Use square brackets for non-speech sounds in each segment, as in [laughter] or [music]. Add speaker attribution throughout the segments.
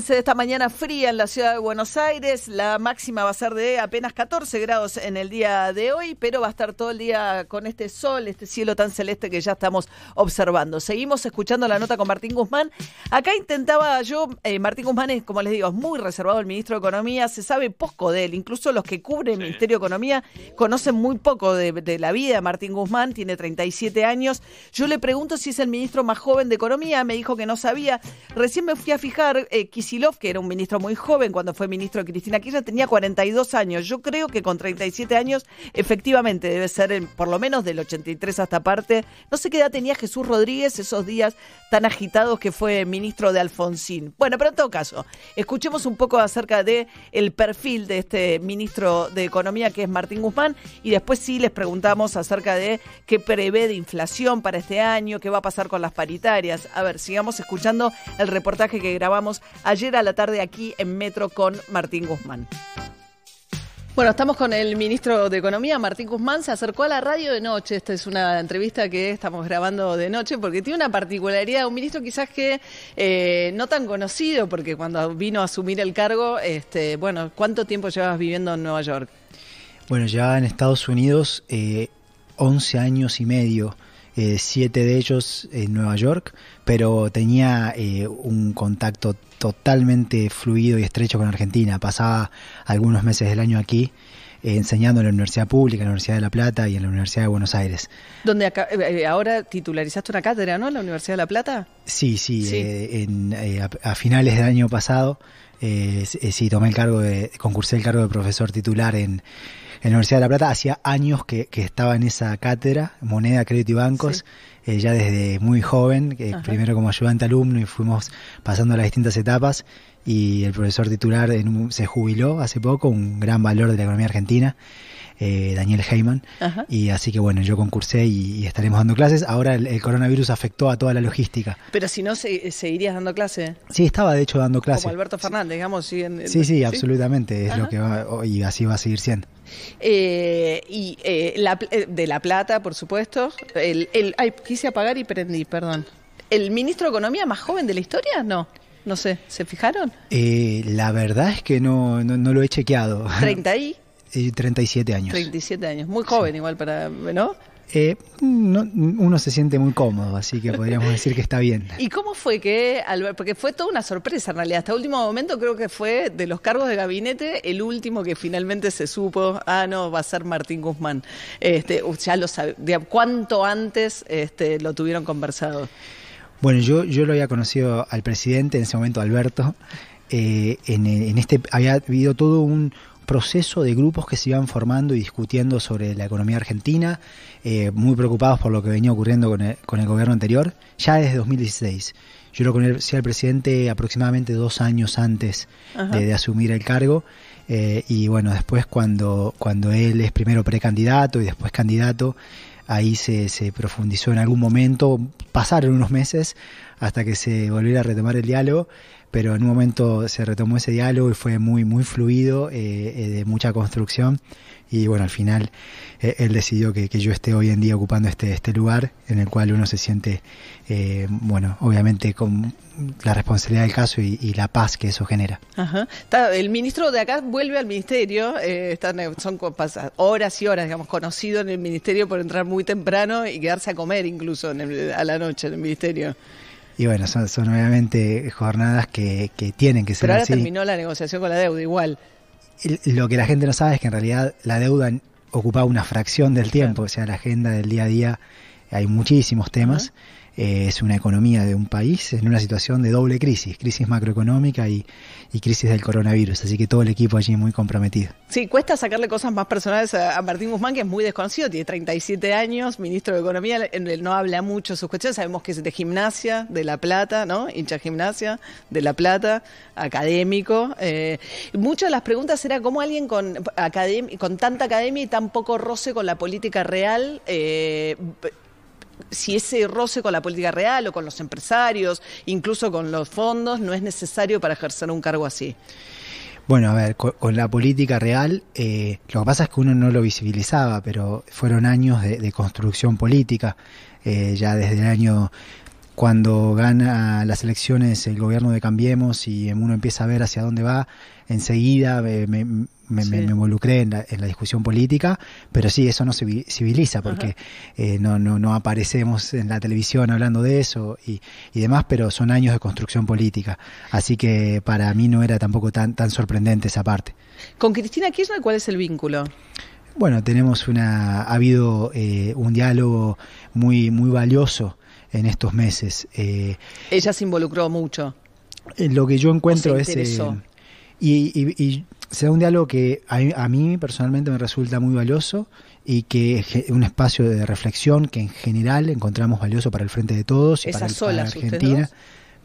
Speaker 1: 15 de esta mañana fría en la ciudad de Buenos Aires. La máxima va a ser de apenas 14 grados en el día de hoy, pero va a estar todo el día con este sol, este cielo tan celeste que ya estamos observando. Seguimos escuchando la nota con Martín Guzmán. Acá intentaba yo, eh, Martín Guzmán es, como les digo, es muy reservado el ministro de Economía, se sabe poco de él. Incluso los que cubren el Ministerio de Economía conocen muy poco de, de la vida de Martín Guzmán, tiene 37 años. Yo le pregunto si es el ministro más joven de Economía, me dijo que no sabía. Recién me fui a fijar, eh, Kisilov, que era un ministro muy joven cuando fue ministro de Cristina Kirchner, tenía 42 años. Yo creo que con 37 años, efectivamente, debe ser por lo menos del 83 hasta parte. No sé qué edad tenía Jesús Rodríguez esos días tan agitados que fue ministro de Alfonsín. Bueno, pero en todo caso, escuchemos un poco acerca de perfil de este ministro de Economía que es Martín Guzmán y después sí les preguntamos acerca de qué prevé de inflación para este año, qué va a pasar con las paritarias. A ver, sigamos escuchando el reportaje que grabamos ayer a la tarde aquí en Metro con Martín Guzmán. Bueno, estamos con el ministro de Economía, Martín Guzmán, se acercó a la radio de noche. Esta es una entrevista que estamos grabando de noche porque tiene una particularidad, un ministro quizás que eh, no tan conocido, porque cuando vino a asumir el cargo, este, bueno, ¿cuánto tiempo llevas viviendo en Nueva York?
Speaker 2: Bueno, ya en Estados Unidos eh, 11 años y medio. Eh, siete de ellos en Nueva York, pero tenía eh, un contacto totalmente fluido y estrecho con Argentina. Pasaba algunos meses del año aquí eh, enseñando en la Universidad Pública, en la Universidad de La Plata y en la Universidad de Buenos Aires.
Speaker 1: Donde acá, ahora titularizaste una cátedra, ¿no? En la Universidad de La Plata.
Speaker 2: Sí, sí, en, a, a, finales del año pasado sí tomé el cargo de, concursé el cargo de profesor titular en en la Universidad de La Plata. Hacía años que, estaba en esa cátedra, moneda, crédito y bancos, eh, ya desde muy joven, que primero como ayudante alumno y fuimos pasando las distintas etapas. Y el profesor titular se jubiló hace poco, un gran valor de la economía argentina. Eh, Daniel Heyman. Y así que bueno, yo concursé y, estaremos dando clases. Ahora el, coronavirus afectó a toda la logística.
Speaker 1: Pero si no, ¿seguirías dando clase?
Speaker 2: Sí, estaba de hecho dando clase.
Speaker 1: Como Alberto Fernández, digamos.
Speaker 2: Sí, sí, absolutamente. Es lo que va, y así va a seguir siendo.
Speaker 1: Eh, y eh, de La Plata, por supuesto. El, el, ay, quise apagar y prendí, perdón. ¿El ministro de Economía más joven de la historia? No. No sé, ¿se fijaron?
Speaker 2: la verdad es que no, no, lo he chequeado.
Speaker 1: ¿30 y?
Speaker 2: 37 años.
Speaker 1: 37 años, muy joven igual para, ¿no?
Speaker 2: Eh, no, uno se siente muy cómodo, así que podríamos decir que está bien.
Speaker 1: ¿Y cómo fue que, porque fue toda una sorpresa en realidad, hasta último momento creo que fue de los cargos de gabinete el último que finalmente se supo, ah, no, va a ser Martín Guzmán. Este, ya lo sabía, ¿cuánto antes este, lo tuvieron conversado?
Speaker 2: Bueno, yo, yo lo había conocido al presidente, en ese momento Alberto, eh, en, en, este había habido todo un, proceso de grupos que se iban formando y discutiendo sobre la economía argentina, eh, muy preocupados por lo que venía ocurriendo con el, con el gobierno anterior, ya desde 2016. Yo lo conocí al presidente aproximadamente dos años antes de, asumir el cargo. Eh, y bueno, después cuando, cuando él es primero precandidato y después candidato, ahí se, se profundizó en algún momento, pasaron unos meses hasta que se volviera a retomar el diálogo pero en un momento se retomó ese diálogo y fue muy, muy fluido, eh, eh, de mucha construcción. Y bueno, al final eh, él decidió que, yo esté hoy en día ocupando este, este lugar en el cual uno se siente, bueno, obviamente con la responsabilidad del caso y, la paz que eso genera.
Speaker 1: Ajá. el ministro de acá vuelve al ministerio, están, son horas y horas, digamos, conocido en el ministerio por entrar muy temprano y quedarse a comer incluso a la noche en el ministerio.
Speaker 2: Y bueno, son, obviamente jornadas que, que, tienen que ser
Speaker 1: Pero
Speaker 2: ahora
Speaker 1: terminó la negociación con la deuda igual.
Speaker 2: Lo que la gente no sabe es que en realidad la deuda ocupaba una fracción del tiempo, o sea, la agenda del día a día hay muchísimos temas. Eh, es una economía de un país en una situación de doble crisis, crisis macroeconómica y, crisis del coronavirus, así que todo el equipo allí muy comprometido.
Speaker 1: Sí, cuesta sacarle cosas más personales a, Martín Guzmán, que es muy desconocido, tiene 37 años, ministro de Economía, él no habla mucho sus cuestiones, sabemos que es de gimnasia, de La Plata, ¿no? Hincha gimnasia, de La Plata, académico. Eh, muchas de las preguntas era cómo alguien con, con tanta academia y tan poco roce con la política real... Eh, si ese roce con la política real o con los empresarios, incluso con los fondos, no es necesario para ejercer un cargo así.
Speaker 2: Bueno, a ver, con, la política real, eh, lo que pasa es que uno no lo visibilizaba, pero fueron años de, construcción política, eh, ya desde el año cuando gana las elecciones el gobierno de Cambiemos y uno empieza a ver hacia dónde va, enseguida me, me, involucré en la, en la, discusión política, pero sí, eso no se civiliza porque eh, no, no, no aparecemos en la televisión hablando de eso y, y, demás, pero son años de construcción política. Así que para mí no era tampoco tan, tan sorprendente esa parte.
Speaker 1: ¿Con Cristina Kirchner cuál es el vínculo?
Speaker 2: Bueno, tenemos una, ha habido eh, un diálogo muy, muy valioso en estos meses.
Speaker 1: Eh, Ella se involucró mucho.
Speaker 2: lo que yo encuentro es... y, y sea un diálogo que a, mí personalmente me resulta muy valioso y que es un espacio de reflexión que en general encontramos valioso para el frente de todos y para,
Speaker 1: la Argentina.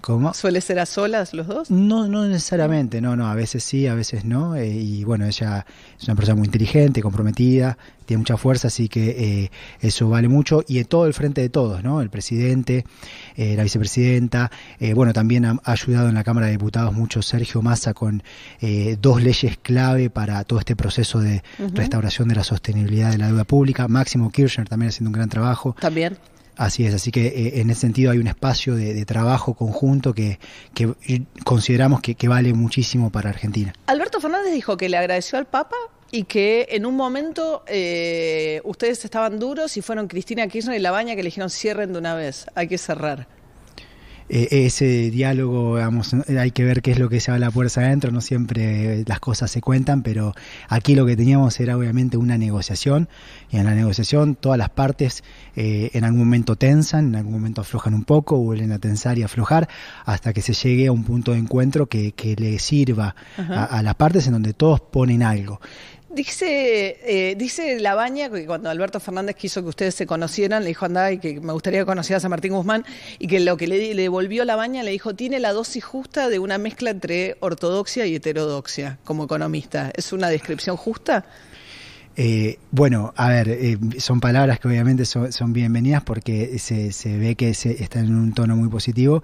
Speaker 1: ¿Cómo? ¿Suele ser a solas los dos?
Speaker 2: No, no necesariamente, no, no, a veces sí, a veces no. Eh, y bueno, ella es una persona muy inteligente, comprometida, tiene mucha fuerza, así que eh, eso vale mucho. Y en todo el frente de todos, ¿no? El presidente, eh, la vicepresidenta, bueno, también ha, ayudado en la Cámara de Diputados mucho Sergio Massa con dos leyes clave para todo este proceso de restauración de la sostenibilidad de la deuda pública. Máximo Kirchner también haciendo un gran trabajo.
Speaker 1: También.
Speaker 2: Así es, así que eh, en ese sentido hay un espacio de, trabajo conjunto que, consideramos que, vale muchísimo para Argentina.
Speaker 1: Alberto Fernández dijo que le agradeció al Papa y que en un momento eh, ustedes estaban duros y fueron Cristina Kirchner y Labaña que le dijeron cierren de una vez, hay que cerrar.
Speaker 2: Eh, ese diálogo, hay que ver qué es lo que se va a la fuerza adentro, no siempre las cosas se cuentan, pero aquí lo que teníamos era obviamente una negociación y en la negociación todas las partes eh, en algún momento tensan, en algún momento aflojan un poco, vuelven a tensar y aflojar hasta que se llegue a un punto de encuentro que, que le sirva a, a las partes en donde todos ponen algo.
Speaker 1: Dice, eh, dice Labaña que cuando Alberto Fernández quiso que ustedes se conocieran, le dijo anda y que me gustaría que conocieras a Martín Guzmán y que lo que le, le devolvió Labaña le dijo tiene la dosis justa de una mezcla entre ortodoxia y heterodoxia como economista. ¿Es una descripción justa?
Speaker 2: Eh, bueno, a ver, eh, son palabras que obviamente son, bienvenidas porque se, se ve que se, está en un tono muy positivo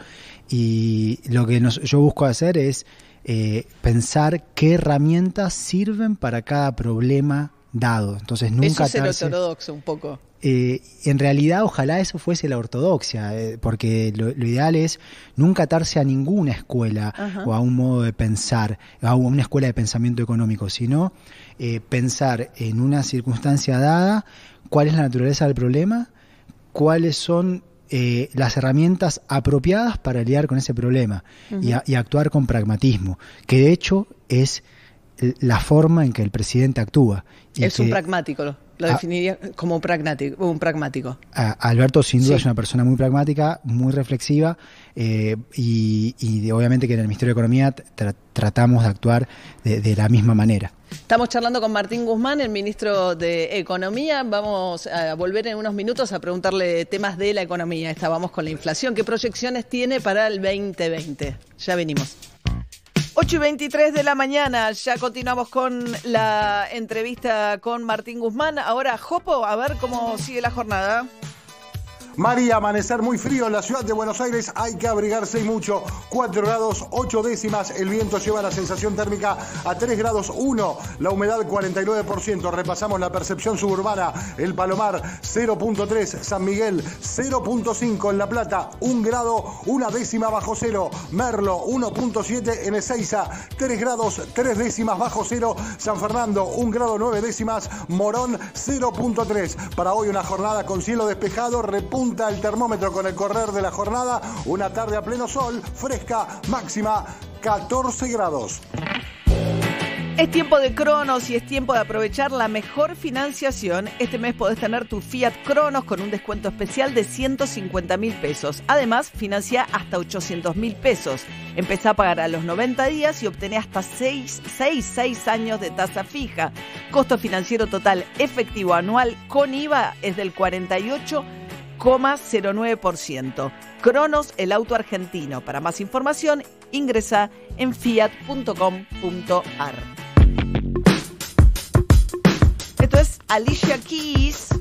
Speaker 2: y lo que yo busco hacer es eh, pensar qué herramientas sirven para cada problema dado. Entonces nunca
Speaker 1: eso es el ortodoxo un poco.
Speaker 2: Eh, en realidad, ojalá eso fuese la ortodoxia, eh, porque lo, ideal es nunca atarse a ninguna escuela o a un modo de pensar, a una escuela de pensamiento económico, sino pensar en una circunstancia dada cuál es la naturaleza del problema, cuáles son eh, las herramientas apropiadas para lidiar con ese problema y, actuar con pragmatismo, que de hecho es la forma en que el presidente actúa.
Speaker 1: es un pragmático, lo, definiría como un pragmático. Un pragmático.
Speaker 2: Alberto sin duda es una persona muy pragmática, muy reflexiva eh, y, obviamente que en el Ministerio de Economía tratamos de actuar de la misma manera.
Speaker 1: Estamos charlando con Martín Guzmán, el ministro de Economía. Vamos a volver en unos minutos a preguntarle temas de la economía. Estábamos con la inflación. ¿Qué proyecciones tiene para el 2020? Ya venimos. 8 y 23 de la mañana, ya continuamos con la entrevista con Martín Guzmán. Ahora, Jopo, a ver cómo sigue la jornada.
Speaker 3: María, amanecer muy frío en la ciudad de Buenos Aires, hay que abrigarse y mucho. 4 grados 8 décimas, el viento lleva la sensación térmica a 3 grados 1, la humedad 49%. Repasamos la percepción suburbana, el Palomar 0.3, San Miguel 0.5 en La Plata, 1 grado, una décima bajo cero, Merlo 1.7 en Ezeiza, 3 grados 3 décimas bajo cero, San Fernando 1 grado 9 décimas, Morón 0.3. Para hoy una jornada con cielo despejado, punta el termómetro con el correr de la jornada. Una tarde a pleno sol, fresca, máxima 14 grados.
Speaker 1: Es tiempo de Cronos y es tiempo de aprovechar la mejor financiación. Este mes podés tener tu Fiat Cronos con un descuento especial de 150 mil pesos. Además, financia hasta 800 mil pesos. Empezá a pagar a los 90 días y obtené hasta 6, 6, 6 años de tasa fija. Costo financiero total efectivo anual con IVA es del 48 0,09%. Cronos, el auto argentino. Para más información, ingresa en fiat.com.ar. Esto es Alicia Keys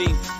Speaker 4: 15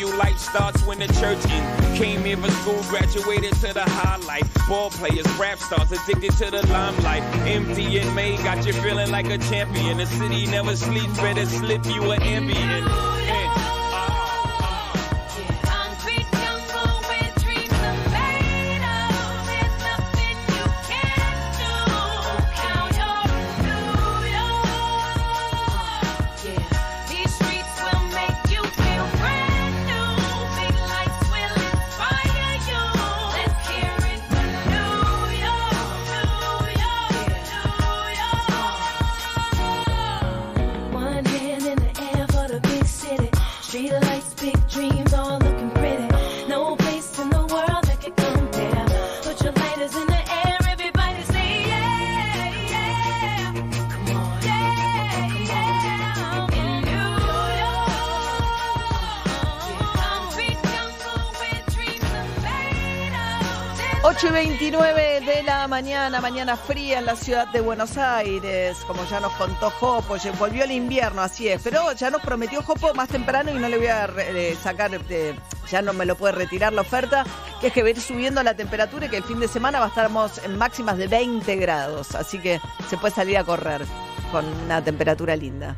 Speaker 4: life starts when the church in. Came here for school, graduated to the high life. Ball players, rap stars, addicted to the limelight. Empty and May got you feeling like a champion. The city never sleeps, better slip you an ambient.
Speaker 1: Mañana, mañana fría en la ciudad de Buenos Aires, como ya nos contó Jopo, volvió el invierno, así es, pero ya nos prometió Jopo más temprano y no le voy a eh, sacar, eh, ya no me lo puede retirar la oferta, que es que va a ir subiendo la temperatura y que el fin de semana va a estar en máximas de 20 grados, así que se puede salir a correr con una temperatura linda.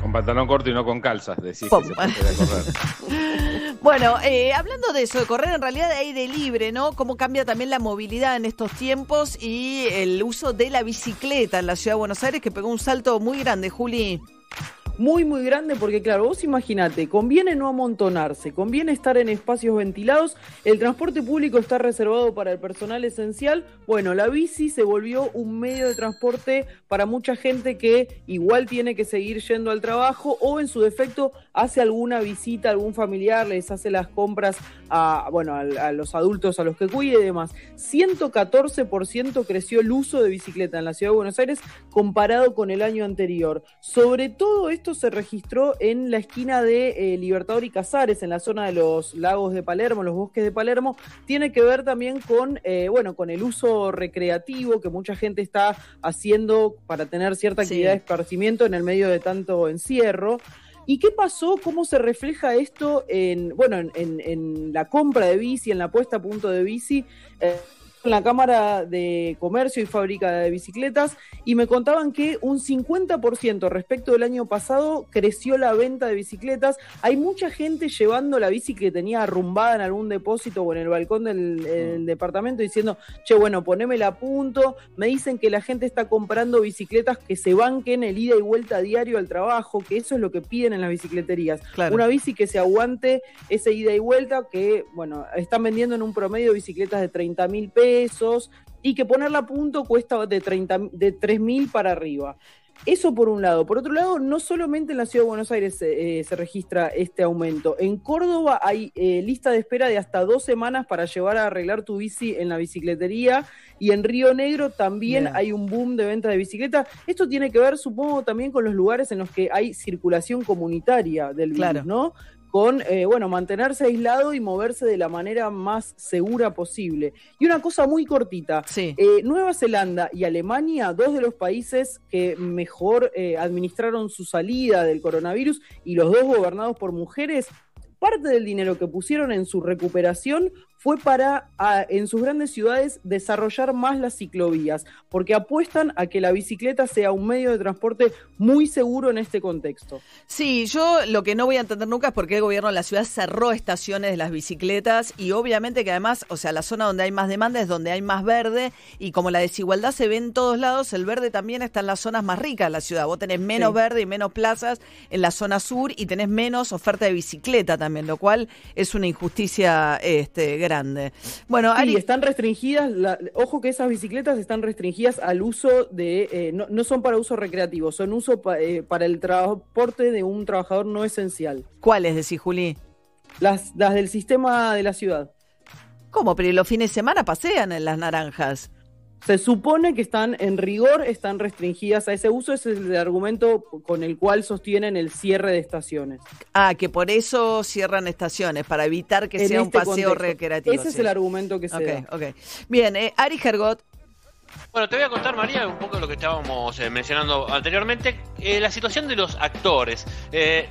Speaker 5: Con pantalón corto y no con calzas, decís
Speaker 1: Pum.
Speaker 5: que se puede correr. [laughs]
Speaker 1: Bueno, eh, hablando de eso, de correr en realidad de aire libre, ¿no? Cómo cambia también la movilidad en estos tiempos y el uso de la bicicleta en la ciudad de Buenos Aires, que pegó un salto muy grande, Juli.
Speaker 6: Muy, muy grande porque, claro, vos imaginate, conviene no amontonarse, conviene estar en espacios ventilados, el transporte público está reservado para el personal esencial, bueno, la bici se volvió un medio de transporte para mucha gente que igual tiene que seguir yendo al trabajo o en su defecto hace alguna visita a algún familiar, les hace las compras a, bueno, a, a los adultos a los que cuide y demás. 114% creció el uso de bicicleta en la ciudad de Buenos Aires comparado con el año anterior. Sobre todo esto se registró en la esquina de eh, Libertador y Casares, en la zona de los lagos de Palermo, los bosques de Palermo. Tiene que ver también con, eh, bueno, con el uso recreativo que mucha gente está haciendo para tener cierta
Speaker 1: Sí.
Speaker 6: actividad de esparcimiento en el medio de tanto encierro. ¿Y qué pasó? ¿Cómo se refleja esto en, bueno, en, en- en la compra de bici, en la puesta a punto de bici? Eh, en la Cámara de Comercio y Fábrica de Bicicletas y me contaban que un 50% respecto del año pasado creció la venta de bicicletas. Hay mucha gente llevando la bici que tenía arrumbada en algún depósito o en el balcón del el departamento diciendo, che, bueno, ponémela a punto. Me dicen que la gente está comprando bicicletas que se banquen el ida y vuelta diario al trabajo, que eso es lo que piden en las bicicleterías.
Speaker 1: Claro.
Speaker 6: Una bici que se aguante ese ida y vuelta, que, bueno, están vendiendo en un promedio bicicletas de 30 mil pesos y que ponerla a punto cuesta de, 30, de 3 mil para arriba. Eso por un lado. Por otro lado, no solamente en la ciudad de Buenos Aires eh, se registra este aumento. En Córdoba hay eh, lista de espera de hasta dos semanas para llevar a arreglar tu bici en la bicicletería. Y en Río Negro también
Speaker 1: Bien.
Speaker 6: hay un boom de venta de bicicletas. Esto tiene que ver, supongo, también con los lugares en los que hay circulación comunitaria del virus,
Speaker 1: Claro.
Speaker 6: ¿no? Con, eh, bueno, mantenerse aislado y moverse de la manera más segura posible. Y una cosa muy cortita,
Speaker 1: Sí.
Speaker 6: eh, Nueva Zelanda y Alemania, dos de los países que mejor eh, administraron su salida del coronavirus y los dos gobernados por mujeres, parte del dinero que pusieron en su recuperación fue para, a- en sus grandes ciudades, desarrollar más las ciclovías, porque apuestan a que la bicicleta sea un medio de transporte muy seguro en este contexto.
Speaker 1: Sí, yo lo que no voy a entender nunca es por qué el gobierno de la ciudad cerró estaciones de las bicicletas y obviamente que además, o sea, la zona donde hay más demanda es donde hay más verde y como la desigualdad se ve en todos lados, el verde también está en las zonas más ricas de la ciudad. Vos tenés menos
Speaker 6: Sí.
Speaker 1: verde y menos plazas en la zona sur y tenés menos oferta de bicicleta también, lo cual es una injusticia este, grande. Bueno,
Speaker 6: Sí,
Speaker 1: Ari,
Speaker 6: están restringidas, la- ojo que esas bicicletas están restringidas al uso de, eh, no, no son para uso recreativo, son uso pa- eh, para el transporte de un trabajador no esencial.
Speaker 1: ¿cuáles decís, Juli?
Speaker 6: Las, las del sistema de la ciudad.
Speaker 1: ¿Cómo? Pero los fines de semana pasean en las naranjas.
Speaker 6: Se supone que están, en rigor, están restringidas a ese uso, ese es el argumento con el cual sostienen el cierre de estaciones.
Speaker 1: Ah, que por eso cierran estaciones, para evitar que
Speaker 6: En
Speaker 1: sea un
Speaker 6: este
Speaker 1: paseo
Speaker 6: contexto.
Speaker 1: recreativo.
Speaker 6: Ese es el argumento que se da.
Speaker 1: Bien, eh, Ari Gergot,
Speaker 7: Bueno, te voy a contar, María, un poco lo que estábamos eh, mencionando anteriormente. Eh, la situación de los actores. Eh,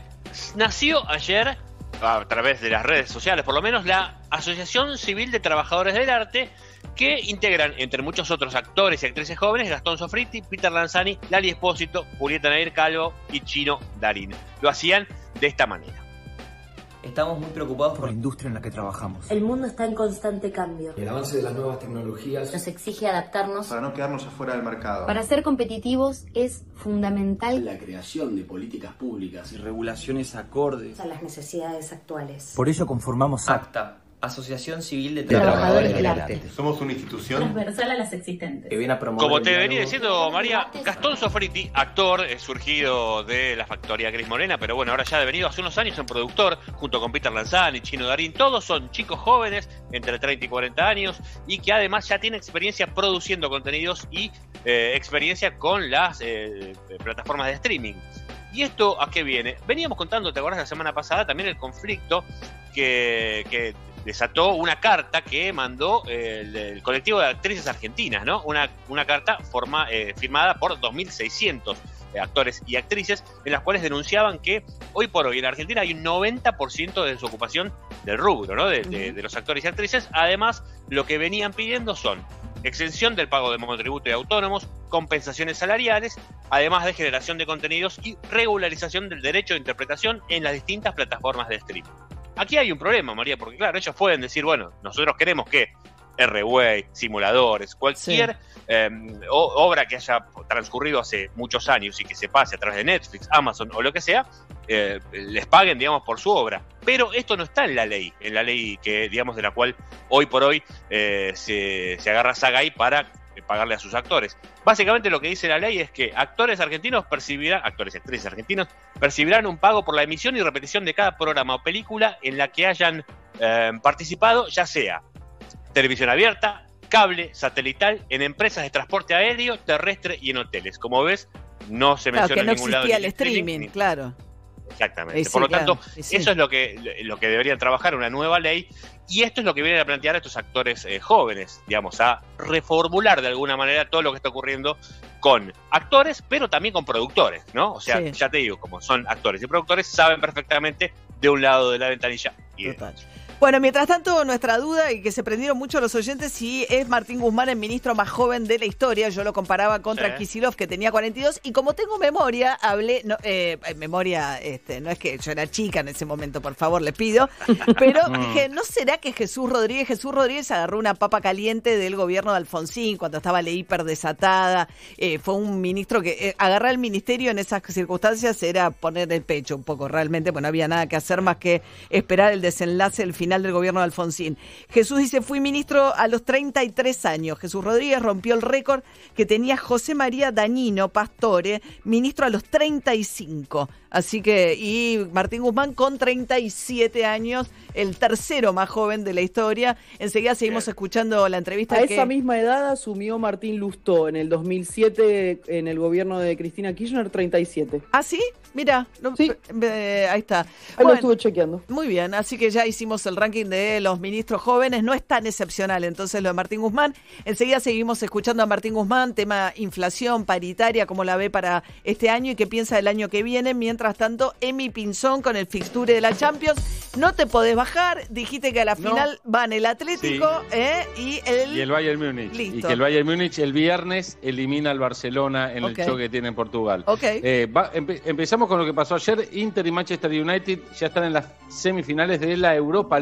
Speaker 7: nació ayer, a través de las redes sociales por lo menos, la Asociación Civil de Trabajadores del Arte, que integran, entre muchos otros actores y actrices jóvenes, Gastón Sofriti, Peter Lanzani, Lali Espósito, Julieta Nair Calvo y Chino Darín. Lo hacían de esta manera.
Speaker 8: Estamos muy preocupados
Speaker 9: por la industria en la que trabajamos.
Speaker 10: El mundo está en constante cambio.
Speaker 9: El avance de las nuevas tecnologías
Speaker 10: Nos exige adaptarnos.
Speaker 11: para no quedarnos afuera del mercado.
Speaker 10: Para ser competitivos es fundamental
Speaker 9: la creación de políticas públicas y regulaciones acordes.
Speaker 10: a las necesidades actuales.
Speaker 9: Por ello conformamos
Speaker 8: ACTA, Asociación Civil de
Speaker 10: Trabajadores
Speaker 8: Trabajadores
Speaker 10: del Arte.
Speaker 8: Arte,
Speaker 11: Somos una institución
Speaker 10: Transversal a las existentes.
Speaker 8: que viene a promover
Speaker 7: Como te venía diciendo, María, Gastón Sofriti, actor, eh, surgido de la factoría Gris Morena, pero bueno, ahora ya ha devenido hace unos años en productor, junto con Peter Lanzani, Chino Darín, todos son chicos jóvenes, entre 30 y 40 años, y que además ya tienen experiencia produciendo contenidos y eh, experiencia con las eh, plataformas de streaming. ¿Y esto a qué viene? Veníamos contando, ¿te acuerdas la semana pasada? También el conflicto que, que desató una carta que mandó eh, el, el colectivo de actrices argentinas, ¿no? Una, una carta forma, eh, firmada por 2.600 eh, actores y actrices, en las cuales denunciaban que hoy por hoy en Argentina hay un 90% de desocupación del rubro, ¿no? De, de- de los actores y actrices. Además, lo que venían pidiendo son exención del pago de monotributo y autónomos, compensaciones salariales, además de generación de contenidos y regularización del derecho de interpretación en las distintas plataformas de streaming. Aquí hay un problema, María, porque claro, ellos pueden decir, bueno, nosotros queremos que R-Way, simuladores, cualquier eh, o- obra que haya transcurrido hace muchos años y que se pase a través de Netflix, Amazon o lo que sea, eh, les paguen, digamos, por su obra. Pero esto no está en la ley, en la ley que, digamos, de la cual hoy por hoy eh, se, se agarra Sagay para pagarle a sus actores. Básicamente lo que dice la ley es que actores argentinos percibirán, actores y actrices argentinos, percibirán un pago por la emisión y repetición de cada programa o película en la que hayan eh, participado, ya sea televisión abierta, cable, satelital, en empresas de transporte aéreo, terrestre y en hoteles. Como ves, no se
Speaker 1: Claro,
Speaker 7: menciona
Speaker 1: que no
Speaker 7: en ningún lado
Speaker 1: existía el streaming,
Speaker 7: ni-
Speaker 1: claro.
Speaker 7: Exactamente.
Speaker 1: Eh, sí,
Speaker 7: Por lo
Speaker 1: claro,
Speaker 7: tanto,
Speaker 1: sí.
Speaker 7: eso es lo que, lo que deberían trabajar, una nueva ley. Y esto es lo que vienen a plantear estos actores eh, jóvenes, digamos, a reformular de alguna manera todo lo que está ocurriendo con actores, pero también con productores, ¿no? O sea,
Speaker 1: Sí.
Speaker 7: ya te digo, como son actores y productores, saben perfectamente de un lado de la ventanilla y de
Speaker 1: Total. Bueno, mientras tanto, nuestra duda y que se prendieron mucho los oyentes si es Martín Guzmán el ministro más joven de la historia. Yo lo comparaba contra
Speaker 7: Sí.
Speaker 1: Kisilov, que tenía 42. Y como tengo memoria, hablé. No, eh, eh, memoria, este, no es que yo era chica en ese momento, por favor, le pido. [laughs] Pero dije, ¿no será que Jesús Rodríguez, Jesús Rodríguez agarró una papa caliente del gobierno de Alfonsín cuando estaba la hiper desatada? Eh, fue un ministro que eh, agarrar el ministerio en esas circunstancias era poner el pecho un poco, realmente, pues no había nada que hacer más que esperar el desenlace, el final del gobierno de Alfonsín. Jesús dice, fui ministro a los 33 años. Jesús Rodríguez rompió el récord que tenía José María Dañino Pastore, ministro a los 35. Así que, y Martín Guzmán con 37 años, el tercero más joven de la historia. Enseguida seguimos escuchando la entrevista
Speaker 6: A
Speaker 1: que...
Speaker 6: esa misma edad asumió Martín Lustó en el 2007 en el gobierno de Cristina Kirchner 37.
Speaker 1: ¿Ah, sí? Mira, no- eh, ahí está.
Speaker 6: Ahí lo
Speaker 1: Bueno,
Speaker 6: estuve chequeando.
Speaker 1: Muy bien, así que ya hicimos el ranking de los ministros jóvenes, no es tan excepcional entonces lo de Martín Guzmán. Enseguida seguimos escuchando a Martín Guzmán, tema inflación paritaria, cómo la ve para este año y qué piensa del año que viene. Mientras tanto, Emi Pinzón con el fixture de la Champions. No te podés bajar, dijiste que a la
Speaker 5: No.
Speaker 1: final van el Atlético ¿eh? y el...
Speaker 5: Y el Bayern Múnich.
Speaker 1: Listo.
Speaker 5: Y que el Bayern Múnich el viernes elimina al Barcelona en el choque que tiene en Portugal.
Speaker 1: Ok.
Speaker 5: Eh, va- empe- empezamos con lo que pasó ayer. Inter y Manchester United ya están en las semifinales de la Europa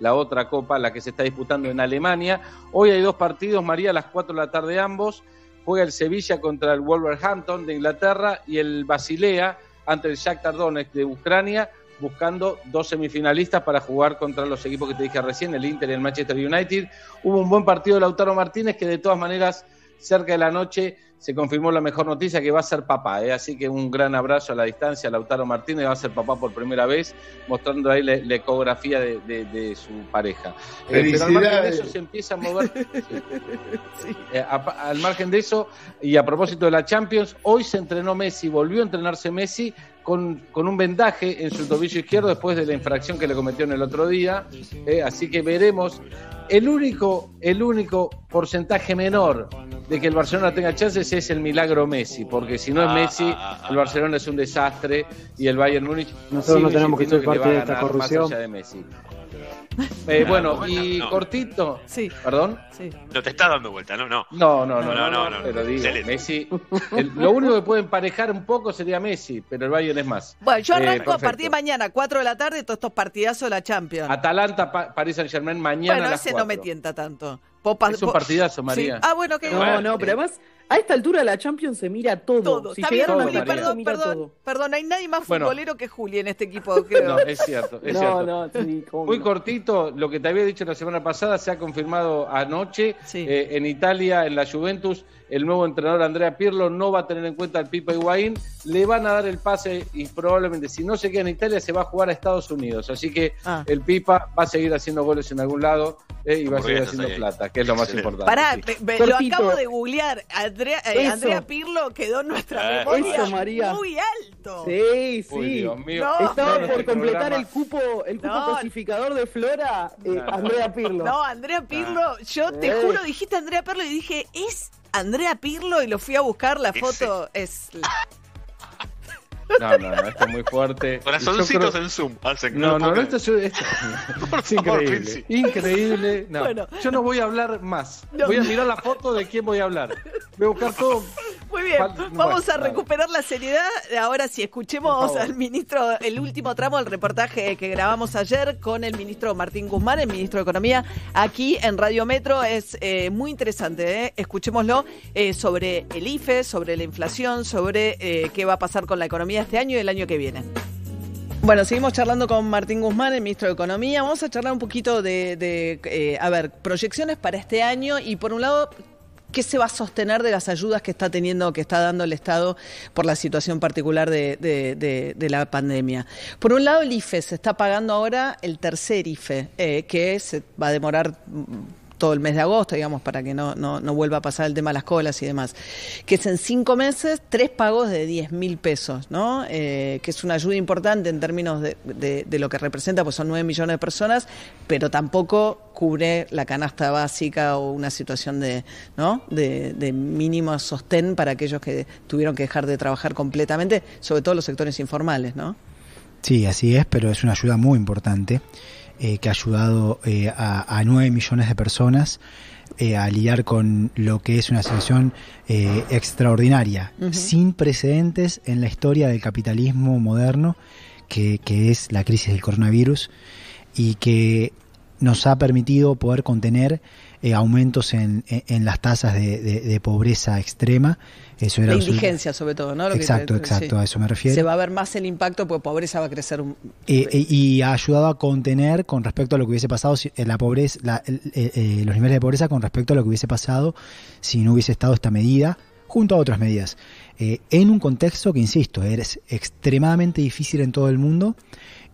Speaker 5: La otra copa, la que se está disputando en Alemania. Hoy hay dos partidos, María, a las 4 de la tarde ambos. Juega el Sevilla contra el Wolverhampton de Inglaterra y el Basilea ante el Shakhtar Donetsk de Ucrania, buscando dos semifinalistas para jugar contra los equipos que te dije recién, el Inter y el Manchester United. Hubo un buen partido de Lautaro Martínez que de todas maneras cerca de la noche se confirmó la mejor noticia que va a ser papá, ¿eh? así que un gran abrazo a la distancia a Lautaro Martínez, va a ser papá por primera vez, mostrando ahí la, la ecografía de, de- de su pareja. Eh, pero al margen de eso se empieza a mover. [laughs] Eh, a- al margen de eso, y a propósito de la Champions, hoy se entrenó Messi, volvió a entrenarse Messi con, con un vendaje en su tobillo izquierdo después de la infracción que le cometió en el otro día. Eh, así que veremos. El único, el único porcentaje menor de que el Barcelona tenga chances es el milagro Messi, porque si no es
Speaker 7: Ah,
Speaker 5: Messi,
Speaker 7: ah, ah,
Speaker 5: el Barcelona es un desastre y el Bayern Múnich
Speaker 12: Nosotros no tenemos que ser
Speaker 5: le
Speaker 12: parte
Speaker 5: va a
Speaker 12: de esta
Speaker 5: ganar más
Speaker 12: corrupción.
Speaker 5: allá de Messi. Eh, bueno,
Speaker 7: No,
Speaker 5: y
Speaker 7: no.
Speaker 5: cortito.
Speaker 1: Sí.
Speaker 5: ¿Perdón?
Speaker 1: Sí.
Speaker 7: No te está dando vuelta, no, no.
Speaker 5: No, no, no,
Speaker 7: No, no, no,
Speaker 5: pero digo. Messi, el- lo único que puede emparejar un poco sería Messi, pero el Bayern es más.
Speaker 1: Bueno, yo
Speaker 5: Eh,
Speaker 1: arranco a partir de mañana, 4 de la tarde, todos estos partidazos de la Champions.
Speaker 5: Atalanta, Pa- Paris Saint Germain mañana
Speaker 1: bueno,
Speaker 5: a las
Speaker 1: ese no me
Speaker 5: 4.
Speaker 1: tienta tanto. Popa-
Speaker 5: Es un partidazo,
Speaker 1: Sí.
Speaker 5: María.
Speaker 1: Ah, bueno, que
Speaker 6: No, no, pero además, a esta altura la Champions se mira todo.
Speaker 1: todo.
Speaker 6: Si
Speaker 1: Está bien,
Speaker 6: llegaron a
Speaker 1: perdón,
Speaker 6: se mira
Speaker 1: perdón,
Speaker 6: todo.
Speaker 1: perdón, hay nadie más
Speaker 5: Bueno.
Speaker 1: futbolero que Juli en este equipo, creo.
Speaker 5: No, es cierto, es
Speaker 6: No,
Speaker 5: cierto.
Speaker 6: no, sí,
Speaker 5: Muy
Speaker 6: no.
Speaker 5: cortito, lo que te había dicho la semana pasada se ha confirmado anoche.
Speaker 1: Sí.
Speaker 5: Eh, en Italia, en la Juventus, el nuevo entrenador Andrea Pirlo no va a tener en cuenta al Pipa Higuaín. Le van a dar el pase y probablemente, si no se queda en Italia, se va a jugar a Estados Unidos. Así que
Speaker 1: Ah.
Speaker 5: el Pipa va a seguir haciendo goles en algún lado eh, y va a seguir haciendo
Speaker 7: ahí.
Speaker 5: plata, que es lo más
Speaker 7: Excelente.
Speaker 5: importante.
Speaker 1: Pará,
Speaker 5: sí.
Speaker 1: me- me- lo acabo de googlear. Andrea, eh. Andrea Pirlo quedó en nuestra
Speaker 7: Eh,
Speaker 1: memoria
Speaker 6: eso, María.
Speaker 1: muy alto.
Speaker 6: Sí, sí.
Speaker 5: Uy, Dios mío.
Speaker 1: No.
Speaker 6: Estaba
Speaker 5: No,
Speaker 6: por completar
Speaker 5: programa-
Speaker 6: el cupo, el cupo
Speaker 1: No.
Speaker 6: cosificador de Flora, eh,
Speaker 5: No.
Speaker 6: Andrea Pirlo.
Speaker 1: No, Andrea Pirlo, yo te
Speaker 6: Eh.
Speaker 1: juro, dijiste Andrea Pirlo y dije, ¿es Andrea Pirlo? Y lo fui a buscar, la foto es...
Speaker 5: No, no, no, esto es muy fuerte. [laughs]
Speaker 7: Corazoncitos
Speaker 5: Yo creo-
Speaker 7: en Zoom hacen.
Speaker 5: No, no, no, esto es, esto- [laughs]
Speaker 7: Por [laughs]
Speaker 5: es
Speaker 7: favor,
Speaker 5: increíble. Increíble. No,
Speaker 1: Bueno.
Speaker 5: yo no voy a hablar más.
Speaker 1: No.
Speaker 5: Voy a mirar la foto de quién voy a hablar. Voy a buscar todo.
Speaker 13: Muy bien, vamos a recuperar la seriedad. Ahora sí, escuchemos al ministro, el último tramo del reportaje que grabamos ayer con el ministro Martín Guzmán, el ministro de Economía, aquí en Radio Metro. Es eh, muy interesante, ¿eh? escuchémoslo, eh, sobre el IFE, sobre la inflación, sobre eh, qué va a pasar con la economía este año y el año que viene. Bueno, seguimos charlando con Martín Guzmán, el ministro de Economía. Vamos a charlar un poquito de, de, eh, a ver, proyecciones para este año y por un lado, ¿qué se va a sostener de las ayudas que está teniendo, que está dando el Estado por la situación particular de, de- de- de la pandemia? Por un lado, el IFE se está pagando ahora el tercer IFE, eh, que se va a demorar mm, todo el mes de agosto, digamos, para que no, no, no vuelva a pasar el tema de las colas y demás, que es en cinco meses tres pagos de 10 mil pesos, ¿no? Eh, que es una ayuda importante en términos de, de- de lo que representa, pues son 9 millones de personas, pero tampoco cubre la canasta básica o una situación de, ¿no? de, de mínimo sostén para aquellos que tuvieron que dejar de trabajar completamente, sobre todo los sectores informales, ¿no?
Speaker 2: Sí, así es, pero es una ayuda muy importante eh, que ha ayudado eh, a, a 9 millones de personas eh, a lidiar con lo que es una situación eh, extraordinaria, sin precedentes en la historia del capitalismo moderno, que, que es la crisis del coronavirus, y que nos ha permitido poder contener eh, aumentos en, en- en las tasas de, de- de pobreza extrema. Eso era
Speaker 13: La indigencia, sobre todo, ¿no? Lo que
Speaker 2: Exacto,
Speaker 13: te-
Speaker 2: exacto,
Speaker 13: sí.
Speaker 2: a eso me refiero.
Speaker 13: Se va a ver más el impacto, porque pobreza va a crecer un,
Speaker 2: Eh, eh, y ha ayudado a contener con respecto a lo que hubiese pasado si, eh, la pobreza, la- los niveles de pobreza con respecto a lo que hubiese pasado si no hubiese estado esta medida, junto a otras medidas, en un contexto que, insisto, es extremadamente difícil en todo el mundo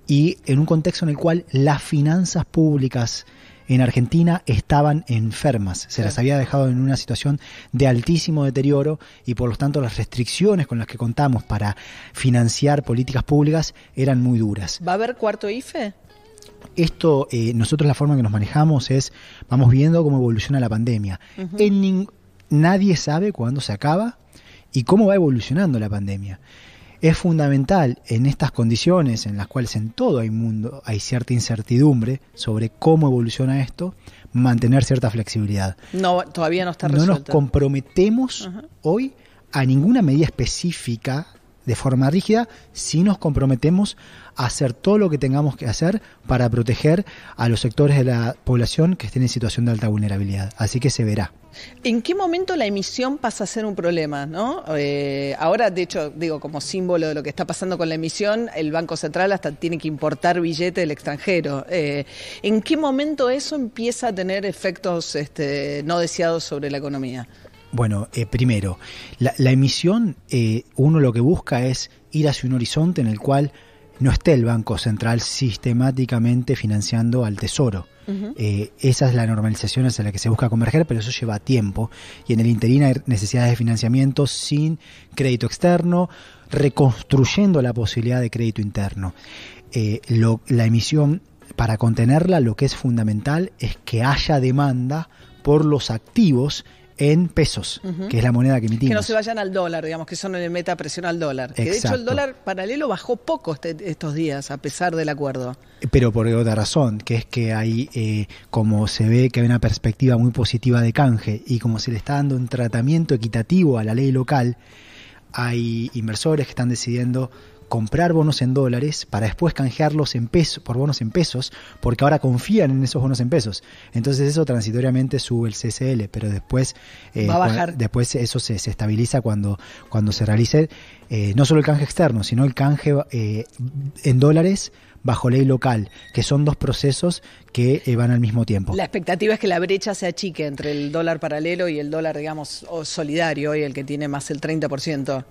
Speaker 2: y en un contexto en el cual las finanzas públicas en Argentina estaban enfermas, se las había dejado en una situación de altísimo deterioro y por lo tanto las restricciones con las que contamos para financiar políticas públicas eran muy duras.
Speaker 13: ¿Va a haber cuarto IFE?
Speaker 2: Esto, eh, nosotros la forma que nos manejamos es, vamos viendo cómo evoluciona la pandemia. En nin- nadie sabe cuándo se acaba y cómo va evolucionando la pandemia. Es fundamental en estas condiciones en las cuales en todo el mundo hay cierta incertidumbre sobre cómo evoluciona esto, mantener cierta flexibilidad.
Speaker 13: No, todavía no está
Speaker 2: No nos
Speaker 13: resuelto.
Speaker 2: comprometemos hoy a ninguna medida específica de forma rígida, si nos comprometemos a hacer todo lo que tengamos que hacer para proteger a los sectores de la población que estén en situación de alta vulnerabilidad. Así que se verá.
Speaker 13: ¿En qué momento la emisión pasa a ser un problema? ¿no? Eh, ahora, de hecho, digo, como símbolo de lo que está pasando con la emisión, el Banco Central hasta tiene que importar billete del extranjero. Eh, ¿En qué momento eso empieza a tener efectos este, no deseados sobre la economía?
Speaker 2: Bueno, eh, primero, la, la emisión, eh, uno lo que busca es ir hacia un horizonte en el cual no esté el Banco Central sistemáticamente financiando al Tesoro. Eh, esa es la normalización hacia la que se busca converger, pero eso lleva tiempo. Y en el interín hay necesidades de financiamiento sin crédito externo, reconstruyendo la posibilidad de crédito interno. Eh, lo- la emisión, para contenerla, lo que es fundamental es que haya demanda por los activos en pesos, que es la moneda que emitimos.
Speaker 13: Que no se vayan al dólar, digamos, que eso no le meta presión al dólar. Que de hecho el dólar paralelo bajó poco este- estos días, a pesar del acuerdo.
Speaker 2: Pero por otra razón, que es que hay, eh, como se ve que hay una perspectiva muy positiva de canje y como se le está dando un tratamiento equitativo a la ley local, hay inversores que están decidiendo comprar bonos en dólares para después canjearlos en pesos, por bonos en pesos, porque ahora confían en esos bonos en pesos. Entonces eso transitoriamente sube el CCL, pero después, eh,
Speaker 13: Va a bajar.
Speaker 2: después eso se, se estabiliza cuando, cuando se realice eh, no solo el canje externo, sino el canje eh, en dólares bajo ley local, que son dos procesos que eh, van al mismo tiempo.
Speaker 13: La expectativa es que la brecha se achique entre el dólar paralelo y el dólar, digamos, solidario, hoy el que tiene más el 30%.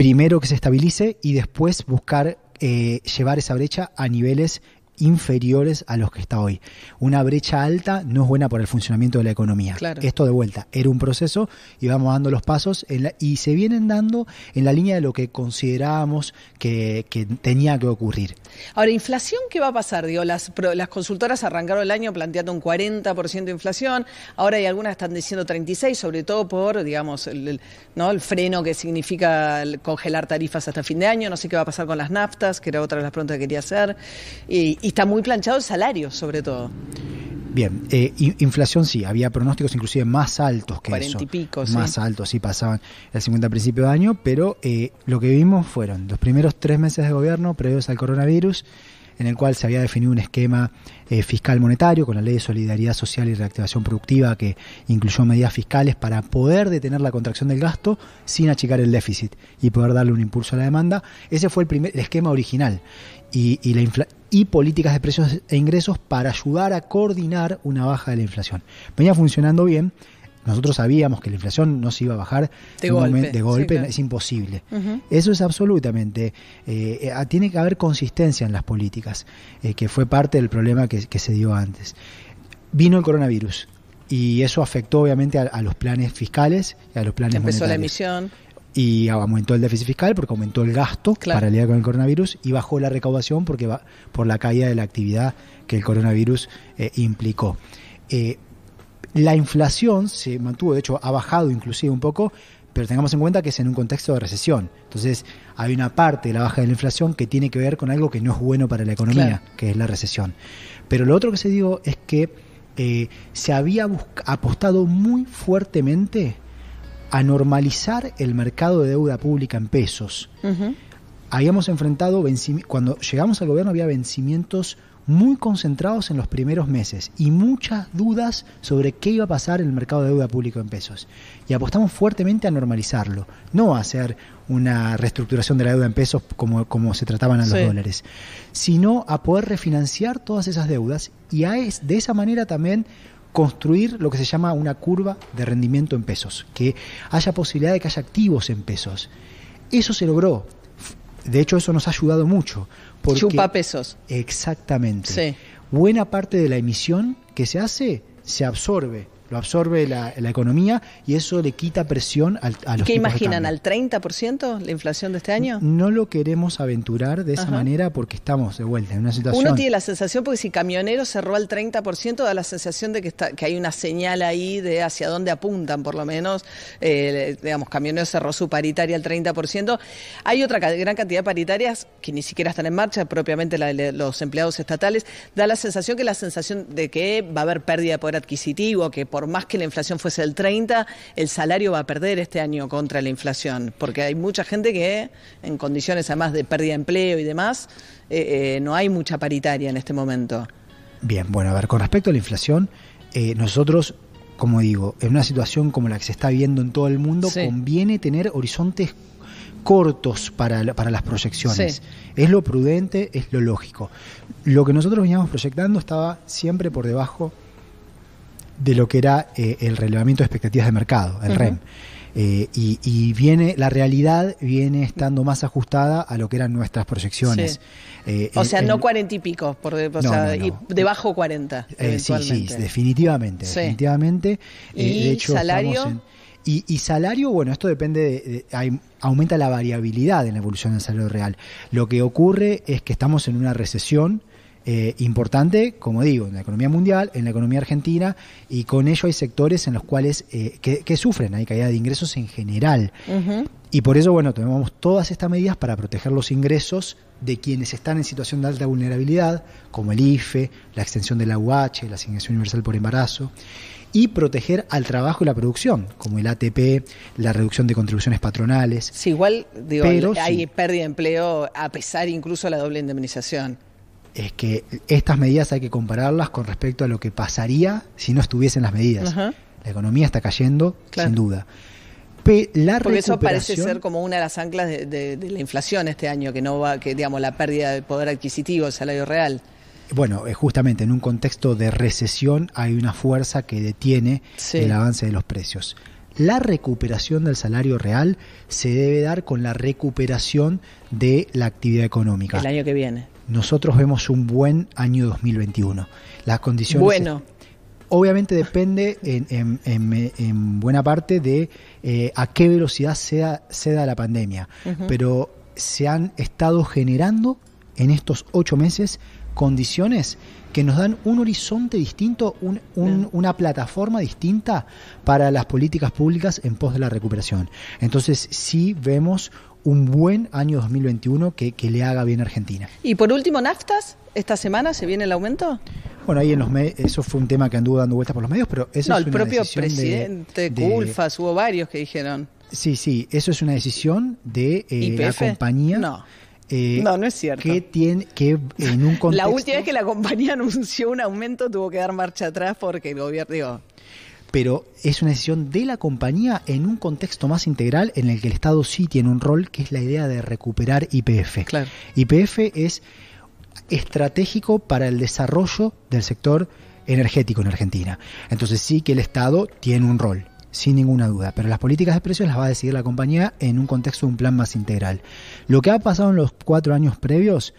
Speaker 2: Primero que se estabilice y después buscar eh, llevar esa brecha a niveles inferiores a los que está hoy. Una brecha alta no es buena para el funcionamiento de la economía.
Speaker 13: Claro.
Speaker 2: Esto de vuelta, era un proceso y vamos dando los pasos en la- y se vienen dando en la línea de lo que considerábamos que, que tenía que ocurrir.
Speaker 13: Ahora, ¿inflación qué va a pasar? Digo, las, las consultoras arrancaron el año planteando un 40% de inflación, ahora hay algunas que están diciendo 36, sobre todo por, digamos, el, el- ¿no? el freno que significa el congelar tarifas hasta fin de año, no sé qué va a pasar con las naftas, que era otra de las preguntas que quería hacer, y, y está muy planchado el salario, sobre todo.
Speaker 2: Bien, eh, in- inflación sí, había pronósticos inclusive más altos que
Speaker 13: Cuarenta
Speaker 2: eso.
Speaker 13: y pico, sí.
Speaker 2: Más altos, sí, pasaban el 50 a principio de año, pero eh, lo que vimos fueron los primeros tres meses de gobierno previos al coronavirus, en el cual se había definido un esquema eh, fiscal monetario con la ley de solidaridad social y reactivación productiva que incluyó medidas fiscales para poder detener la contracción del gasto sin achicar el déficit y poder darle un impulso a la demanda. Ese fue el, primer, el esquema original. Y, y la infla- y políticas de precios e ingresos para ayudar a coordinar una baja de la inflación. Venía funcionando bien. Nosotros sabíamos que la inflación no se iba a bajar
Speaker 13: De golpe,
Speaker 2: momen- de
Speaker 13: sí,
Speaker 2: golpe,
Speaker 13: claro.
Speaker 2: es imposible. Eso es absolutamente. eh, eh, tiene que haber consistencia en las políticas, eh, que fue parte del problema que, que se dio antes. Vino el coronavirus y eso afectó obviamente a, a los planes fiscales y a los planes
Speaker 13: Empezó la
Speaker 2: monetarios.
Speaker 13: emisión.
Speaker 2: Y aumentó el déficit fiscal porque aumentó el gasto
Speaker 13: Claro.
Speaker 2: para lidiar con el coronavirus y bajó la recaudación porque va por la caída de la actividad que el coronavirus eh, implicó. Eh, la inflación se mantuvo, de hecho ha bajado inclusive un poco, pero tengamos en cuenta que es en un contexto de recesión. Entonces hay una parte de la baja de la inflación que tiene que ver con algo que no es bueno para la economía,
Speaker 13: Claro.
Speaker 2: que es la recesión. Pero lo otro que se dio es que eh, se había apostado muy fuertemente a normalizar el mercado de deuda pública en pesos habíamos enfrentado, cuando llegamos al gobierno había vencimientos muy concentrados en los primeros meses y muchas dudas sobre qué iba a pasar en el mercado de deuda público en pesos. Y apostamos fuertemente a normalizarlo, no a hacer una reestructuración de la deuda en pesos como, como se trataban a los
Speaker 13: Sí.
Speaker 2: dólares, sino a poder refinanciar todas esas deudas y a es, de esa manera también construir lo que se llama una curva de rendimiento en pesos, que haya posibilidad de que haya activos en pesos. Eso se logró. De hecho, eso nos ha ayudado mucho. Porque,
Speaker 13: Chupa pesos.
Speaker 2: Exactamente.
Speaker 13: Sí.
Speaker 2: Buena parte de la emisión que se hace se absorbe, lo absorbe la, la economía y eso le quita presión al, a los
Speaker 13: ¿Qué
Speaker 2: tipos
Speaker 13: imaginan? ¿Al 30% la inflación de este año?
Speaker 2: No lo queremos aventurar de esa
Speaker 13: Ajá.
Speaker 2: manera porque estamos de vuelta en una situación.
Speaker 13: Uno tiene la sensación, porque si camionero cerró al 30%, da la sensación de que, está, que hay una señal ahí de hacia dónde apuntan, por lo menos. Eh, digamos, camionero cerró su paritaria al 30%. Hay otra gran cantidad de paritarias que ni siquiera están en marcha, propiamente la de los empleados estatales. Da la sensación que la sensación de que va a haber pérdida de poder adquisitivo, que por más que la inflación fuese del 30, el salario va a perder este año contra la inflación, porque hay mucha gente que en condiciones además de pérdida de empleo y demás, eh, eh, no hay mucha paritaria en este momento.
Speaker 2: Bien, bueno, a ver, con respecto a la inflación, eh, nosotros, como digo, en una situación como la que se está viendo en todo el mundo,
Speaker 13: Sí.
Speaker 2: conviene tener horizontes cortos para, para las proyecciones.
Speaker 13: Sí.
Speaker 2: Es lo prudente, es lo lógico. Lo que nosotros veníamos proyectando estaba siempre por debajo de lo que era eh, el relevamiento de expectativas de mercado, el
Speaker 13: Ujú.
Speaker 2: REM. Eh, y, y viene, la realidad viene estando más ajustada a lo que eran nuestras proyecciones.
Speaker 13: Sí.
Speaker 2: Eh,
Speaker 13: O
Speaker 2: el-
Speaker 13: sea, no cuarenta y pico, por, de- o
Speaker 2: No,
Speaker 13: sea,
Speaker 2: no, no.
Speaker 13: y debajo 40,
Speaker 2: eh, sí, sí, definitivamente,
Speaker 13: Sí.
Speaker 2: definitivamente.
Speaker 13: ¿Y
Speaker 2: de hecho,
Speaker 13: salario?
Speaker 2: en- y, y salario, bueno, esto depende, de, de- hay- aumenta la variabilidad en la evolución del salario real. Lo que ocurre es que estamos en una recesión eh, importante, como digo, en la economía mundial, en la economía argentina, y con ello hay sectores en los cuales eh, que, que sufren, hay caída de ingresos en general. Y por eso, bueno, tomamos todas estas medidas para proteger los ingresos de quienes están en situación de alta vulnerabilidad, como el IFE, la extensión de la UH, la asignación universal por embarazo, y proteger al trabajo y la producción, como el ATP, la reducción de contribuciones patronales.
Speaker 13: Sí, igual, digo,
Speaker 2: Pero
Speaker 13: hay
Speaker 2: sí.
Speaker 13: pérdida de empleo a pesar incluso de la doble indemnización.
Speaker 2: Es que estas medidas hay que compararlas con respecto a lo que pasaría si no estuviesen las medidas.
Speaker 13: Ajá.
Speaker 2: La economía está cayendo,
Speaker 13: Claro.
Speaker 2: sin duda. Pe- la
Speaker 13: Porque eso parece ser como una de las anclas de, de- de la inflación este año, que no va, que digamos la pérdida de poder adquisitivo, el salario real.
Speaker 2: Bueno, eh, justamente en un contexto de recesión hay una fuerza que detiene
Speaker 13: Sí.
Speaker 2: el avance de los precios. La recuperación del salario real se debe dar con la recuperación de la actividad económica.
Speaker 13: El año que viene.
Speaker 2: Nosotros vemos un buen año 2021. Las condiciones
Speaker 13: Bueno,
Speaker 2: obviamente depende en, en- en- en buena parte de eh, a qué velocidad sea, ceda la pandemia. Pero se han estado generando en estos ocho meses condiciones que nos dan un horizonte distinto, un- un- una plataforma distinta para las políticas públicas en pos de la recuperación. Entonces sí vemos un buen año 2021 que, que le haga bien a Argentina.
Speaker 13: y por último, naftas, esta semana se viene el aumento.
Speaker 2: Bueno, ahí en los me- eso fue un tema que anduvo dando vueltas por los medios, pero eso
Speaker 1: no,
Speaker 2: es
Speaker 1: el
Speaker 2: una
Speaker 1: propio
Speaker 2: de-
Speaker 1: presidente,
Speaker 2: de-
Speaker 1: Culfas, hubo varios que dijeron.
Speaker 2: Sí, sí, eso es una decisión de eh, la compañía.
Speaker 1: No.
Speaker 2: eh,
Speaker 1: No, no es cierto.
Speaker 2: Que tiene que en un [laughs] contexto
Speaker 1: La última vez que la compañía [laughs] anunció un aumento tuvo que dar marcha atrás porque el gobierno, digo,
Speaker 2: pero es una decisión de la compañía en un contexto más integral en el que el Estado sí tiene un rol, que es la idea de recuperar IPF.
Speaker 1: Claro.
Speaker 2: IPF es estratégico para el desarrollo del sector energético en Argentina. Entonces sí que el Estado tiene un rol, sin ninguna duda, pero las políticas de precios las va a decidir la compañía en un contexto de un plan más integral. Lo que ha pasado en los cuatro años previos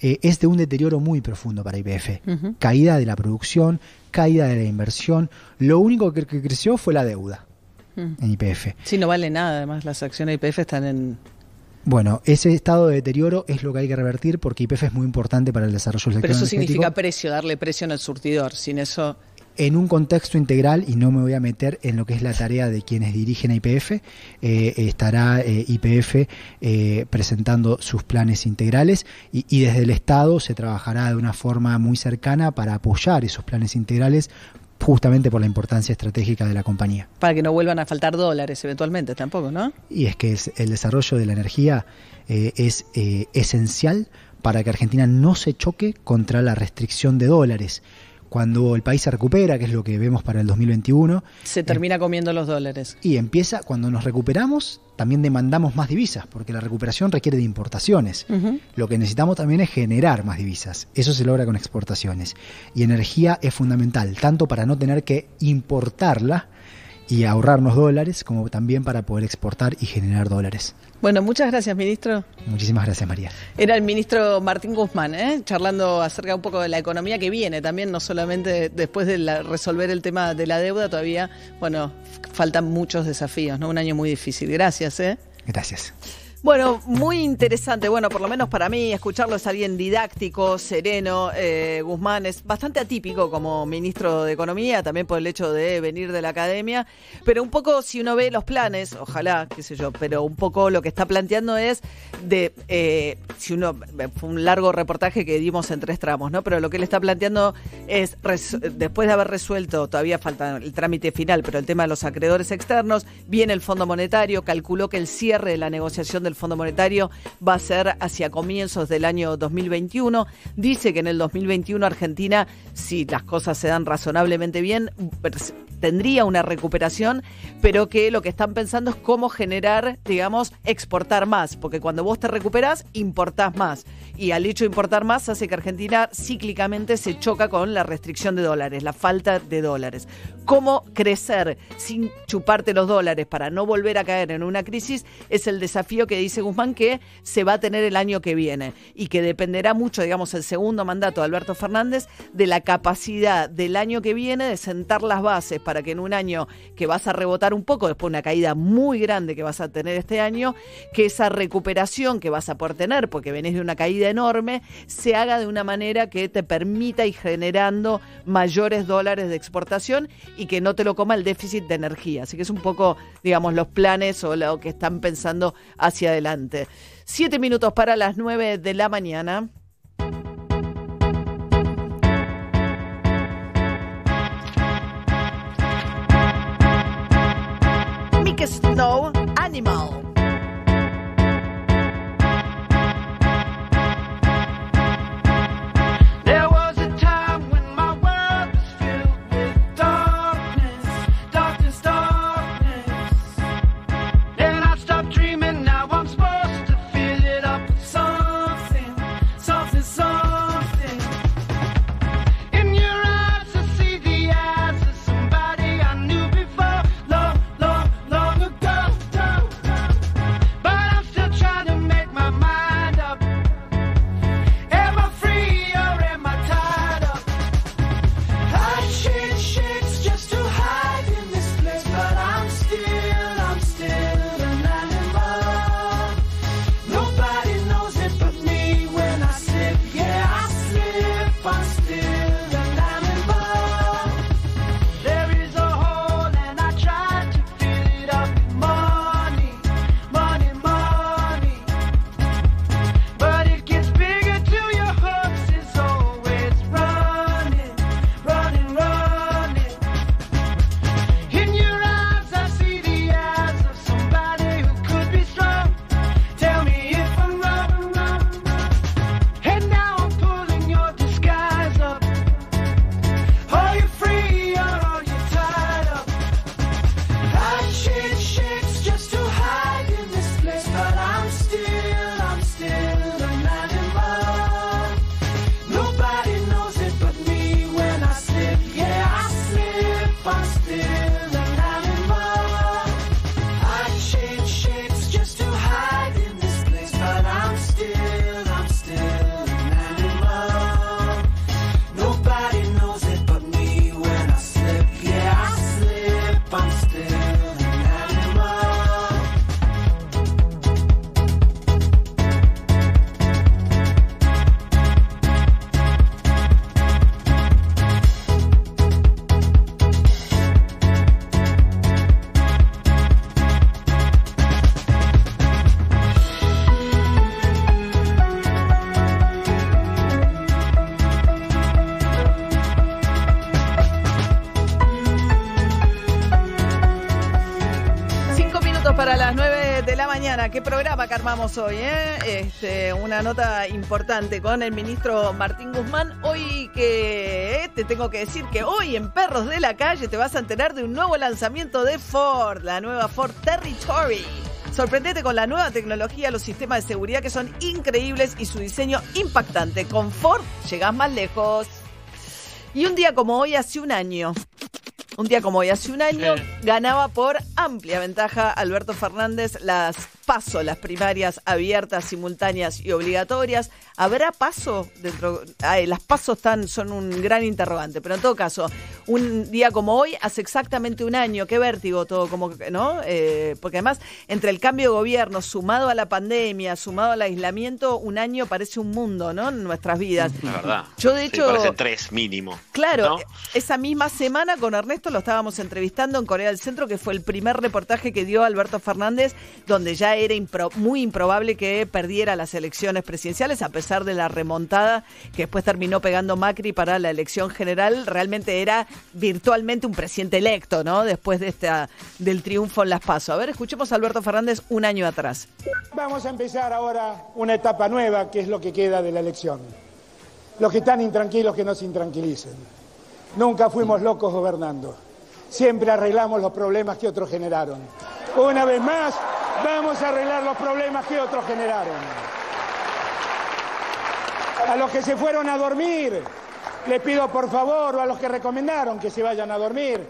Speaker 2: eh, es de un deterioro muy profundo para IPF. Caída de la producción, caída de la inversión. Lo único que, que creció fue la deuda
Speaker 1: mm.
Speaker 2: en IPF.
Speaker 1: sí, no vale nada, además las acciones de IPF están en...
Speaker 2: Bueno, ese estado de deterioro es lo que hay que revertir porque IPF es muy importante para el desarrollo del sector
Speaker 1: Pero eso
Speaker 2: energético.
Speaker 1: significa precio, darle precio en el surtidor, sin eso...
Speaker 2: en un contexto integral, y no me voy a meter en lo que es la tarea de quienes dirigen a IPF, eh, estará eh, IPF eh, presentando sus planes integrales y, y desde el Estado se trabajará de una forma muy cercana para apoyar esos planes integrales justamente por la importancia estratégica de la compañía.
Speaker 1: Para que no vuelvan a faltar dólares eventualmente tampoco, ¿no?
Speaker 2: Y es que es- el desarrollo de la energía eh, es esencial para que Argentina no se choque contra la restricción de dólares. Cuando el país se recupera, que es lo que vemos para el 2021,
Speaker 1: Se termina comiendo los dólares.
Speaker 2: y empieza, cuando nos recuperamos, también demandamos más divisas, porque la recuperación requiere de importaciones. Lo que necesitamos también es generar más divisas. Eso se logra con exportaciones. Y energía es fundamental, tanto para no tener que importarla y ahorrarnos dólares, como también para poder exportar y generar dólares.
Speaker 1: Bueno, muchas gracias, ministro.
Speaker 2: Muchísimas gracias, María.
Speaker 1: Era el ministro Martín Guzmán, ¿eh? charlando acerca un poco de la economía que viene también, no solamente después de la- resolver el tema de la deuda, todavía, bueno, faltan muchos desafíos, ¿no? Un año muy difícil. Gracias, ¿eh?
Speaker 2: Gracias.
Speaker 1: Bueno, muy interesante. Bueno, por lo menos para mí, escucharlo es alguien didáctico, sereno. eh, Guzmán es bastante atípico como ministro de Economía, también por el hecho de venir de la academia. Pero un poco, si uno ve los planes, ojalá, qué sé yo, pero un poco lo que está planteando es de. eh, si uno. Fue un largo reportaje que dimos en tres tramos, ¿no? Pero lo que él está planteando es, después de haber resuelto, todavía falta el trámite final, pero el tema de los acreedores externos, viene el Fondo Monetario, calculó que el cierre de la negociación del Fondo Monetario va a ser hacia comienzos del año 2021. Dice que en el 2021 Argentina, si las cosas se dan razonablemente bien, tendría una recuperación, pero que lo que están pensando es cómo generar, digamos, exportar más, porque cuando vos te recuperás, importás más. Y al hecho de importar más hace que Argentina cíclicamente se choca con la restricción de dólares, la falta de dólares. ¿Cómo crecer sin chuparte los dólares para no volver a caer en una crisis? Es el desafío que dice Guzmán que se va a tener el año que viene y que dependerá mucho, digamos, el segundo mandato de Alberto Fernández de la capacidad del año que viene de sentar las bases para que en un año que vas a rebotar un poco, después una caída muy grande que vas a tener este año, que esa recuperación que vas a poder tener, porque venís de una caída enorme, se haga de una manera que te permita ir generando mayores dólares de exportación y que no te lo coma el déficit de energía. Así que es un poco, digamos, los planes o lo que están pensando hacia adelante. Siete minutos para las nueve de la mañana. Mickey Snow Animal. Armamos hoy? eh? Este, una nota importante con el ministro Martín Guzmán. Hoy que eh, te tengo que decir que hoy en Perros de la Calle te vas a enterar de un nuevo lanzamiento de Ford, la nueva Ford Territory. Sorprendete con la nueva tecnología, los sistemas de seguridad que son increíbles y su diseño impactante. Con Ford llegás más lejos. Y un día como hoy, hace un año, un día como hoy, hace un año, ganaba por amplia ventaja Alberto Fernández las paso, las primarias abiertas, simultáneas y obligatorias. ¿Habrá paso dentro? Ay, las pasos están, son un gran interrogante, pero en todo caso, un día como hoy, hace exactamente un año, qué vértigo todo, como ¿no? Eh, porque además, entre el cambio de gobierno, sumado a la pandemia, sumado al aislamiento, un año parece un mundo, ¿no? En nuestras vidas.
Speaker 7: La verdad.
Speaker 1: Yo, de
Speaker 7: Sí,
Speaker 1: hecho,
Speaker 7: parece tres mínimo.
Speaker 1: Claro,
Speaker 7: ¿no?
Speaker 1: esa misma semana con Ernesto lo estábamos entrevistando en Corea del Centro, que fue el primer reportaje que dio Alberto Fernández, donde ya era muy improbable que perdiera las elecciones presidenciales, a pesar de la remontada que después terminó pegando Macri para la elección general. Realmente era virtualmente un presidente electo, ¿no? Después de esta, del triunfo en las PASO. A ver, escuchemos a Alberto Fernández un año atrás.
Speaker 12: Vamos a empezar ahora una etapa nueva, que es lo que queda de la elección. Los que están intranquilos, que no se intranquilicen. Nunca fuimos locos gobernando. Siempre arreglamos los problemas que otros generaron. Una vez más, vamos a arreglar los problemas que otros generaron. A los que se fueron a dormir, le pido por favor, o a los que recomendaron que se vayan a dormir,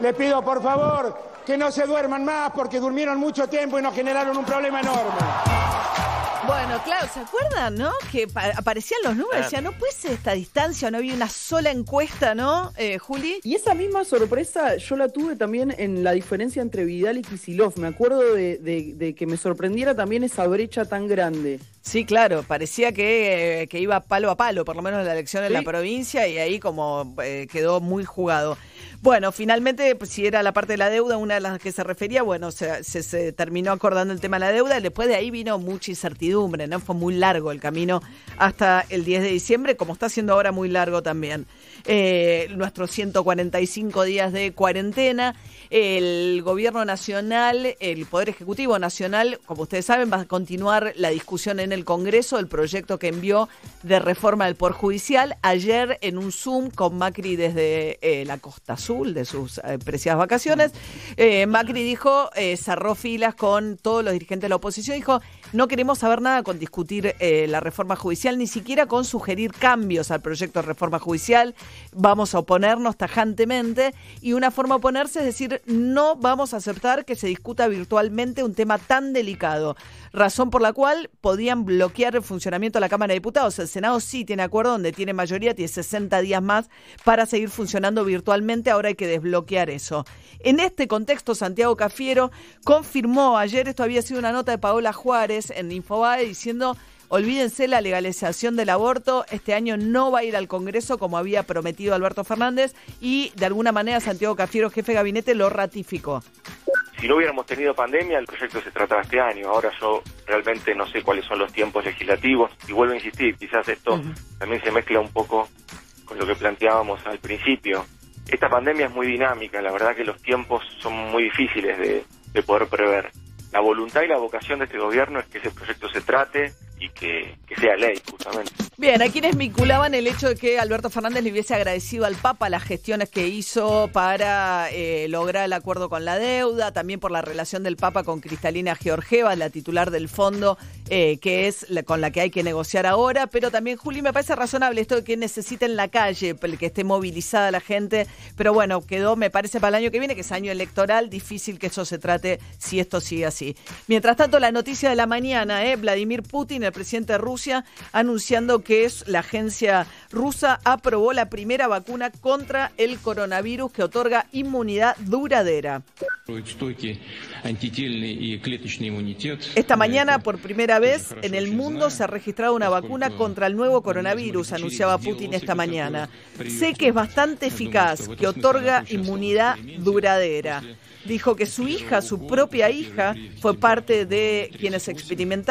Speaker 12: le pido por favor que no se duerman más porque durmieron mucho tiempo y nos generaron un problema enorme.
Speaker 1: Bueno, claro, ¿se acuerdan, no? Que pa- aparecían los números, decían, no puede ser esta distancia, no había una sola encuesta, ¿no, eh, Juli?
Speaker 6: Y esa misma sorpresa yo la tuve también en la diferencia entre Vidal y Kisilov. Me acuerdo de, de- de que me sorprendiera también esa brecha tan grande.
Speaker 1: Sí, claro, parecía que, eh, que iba palo a palo, por lo menos la elección en la provincia, y ahí como eh, quedó muy jugado. Bueno, finalmente, pues, si era la parte de la deuda, una de las que se refería, bueno, se, se- se terminó acordando el tema de la deuda, y después de ahí vino mucha incertidumbre, ¿no? Fue muy largo el camino hasta el 10 de diciembre, como está siendo ahora muy largo también. Eh, nuestros 145 días de cuarentena, el gobierno nacional, el Poder Ejecutivo Nacional, como ustedes saben, va a continuar la discusión en el Congreso del proyecto que envió de reforma del Poder Judicial. Ayer en un Zoom con Macri desde eh, la Costa Azul, de sus eh, preciadas vacaciones, Macri dijo, cerró filas con todos los dirigentes de la oposición, dijo, no queremos saber nada con discutir eh, la reforma judicial, ni siquiera con sugerir cambios al proyecto de reforma judicial. Vamos a oponernos tajantemente y una forma de oponerse es decir, no vamos a aceptar que se discuta virtualmente un tema tan delicado. Razón por la cual podían bloquear el funcionamiento de la Cámara de Diputados. El Senado sí tiene acuerdo donde tiene mayoría, tiene 60 días más para seguir funcionando virtualmente. Ahora hay que desbloquear eso. En este contexto, Santiago Cafiero confirmó ayer, esto había sido una nota de Paola Juárez en Infobae diciendo Olvídense la legalización del aborto. Este año no va a ir al Congreso como había prometido Alberto Fernández y de alguna manera Santiago Cafiero, jefe de gabinete, lo ratificó.
Speaker 14: Si no hubiéramos tenido pandemia, el proyecto se trataba este año. Ahora yo realmente no sé cuáles son los tiempos legislativos y vuelvo a insistir, quizás esto también se mezcla un poco con lo que planteábamos al principio. Esta pandemia es muy dinámica, la verdad que los tiempos son muy difíciles de, de poder prever. La voluntad y la vocación de este gobierno es que ese proyecto se trate y que, sea ley, justamente.
Speaker 1: Bien, hay quienes vinculaban el hecho de que Alberto Fernández le hubiese agradecido al Papa las gestiones que hizo para eh, lograr el acuerdo con la deuda, también por la relación del Papa con Cristalina Georgieva, la titular del fondo, eh, que es con la que hay que negociar ahora, pero también, Juli, me parece razonable esto de que necesiten la calle, que esté movilizada la gente, pero bueno, quedó, me parece, para el año que viene, que es año electoral, difícil que eso se trate si esto sigue así. Mientras tanto, la noticia de la mañana, eh, Vladimir Putin, el presidente de Rusia, anunciando que es la agencia rusa aprobó la primera vacuna contra el coronavirus que otorga inmunidad duradera. Esta mañana, por primera vez en el mundo, se ha registrado una vacuna contra el nuevo coronavirus, anunciaba Putin esta mañana. Sé que es bastante eficaz, que otorga inmunidad duradera. Dijo que su hija, su propia hija, fue parte de quienes experimentaron.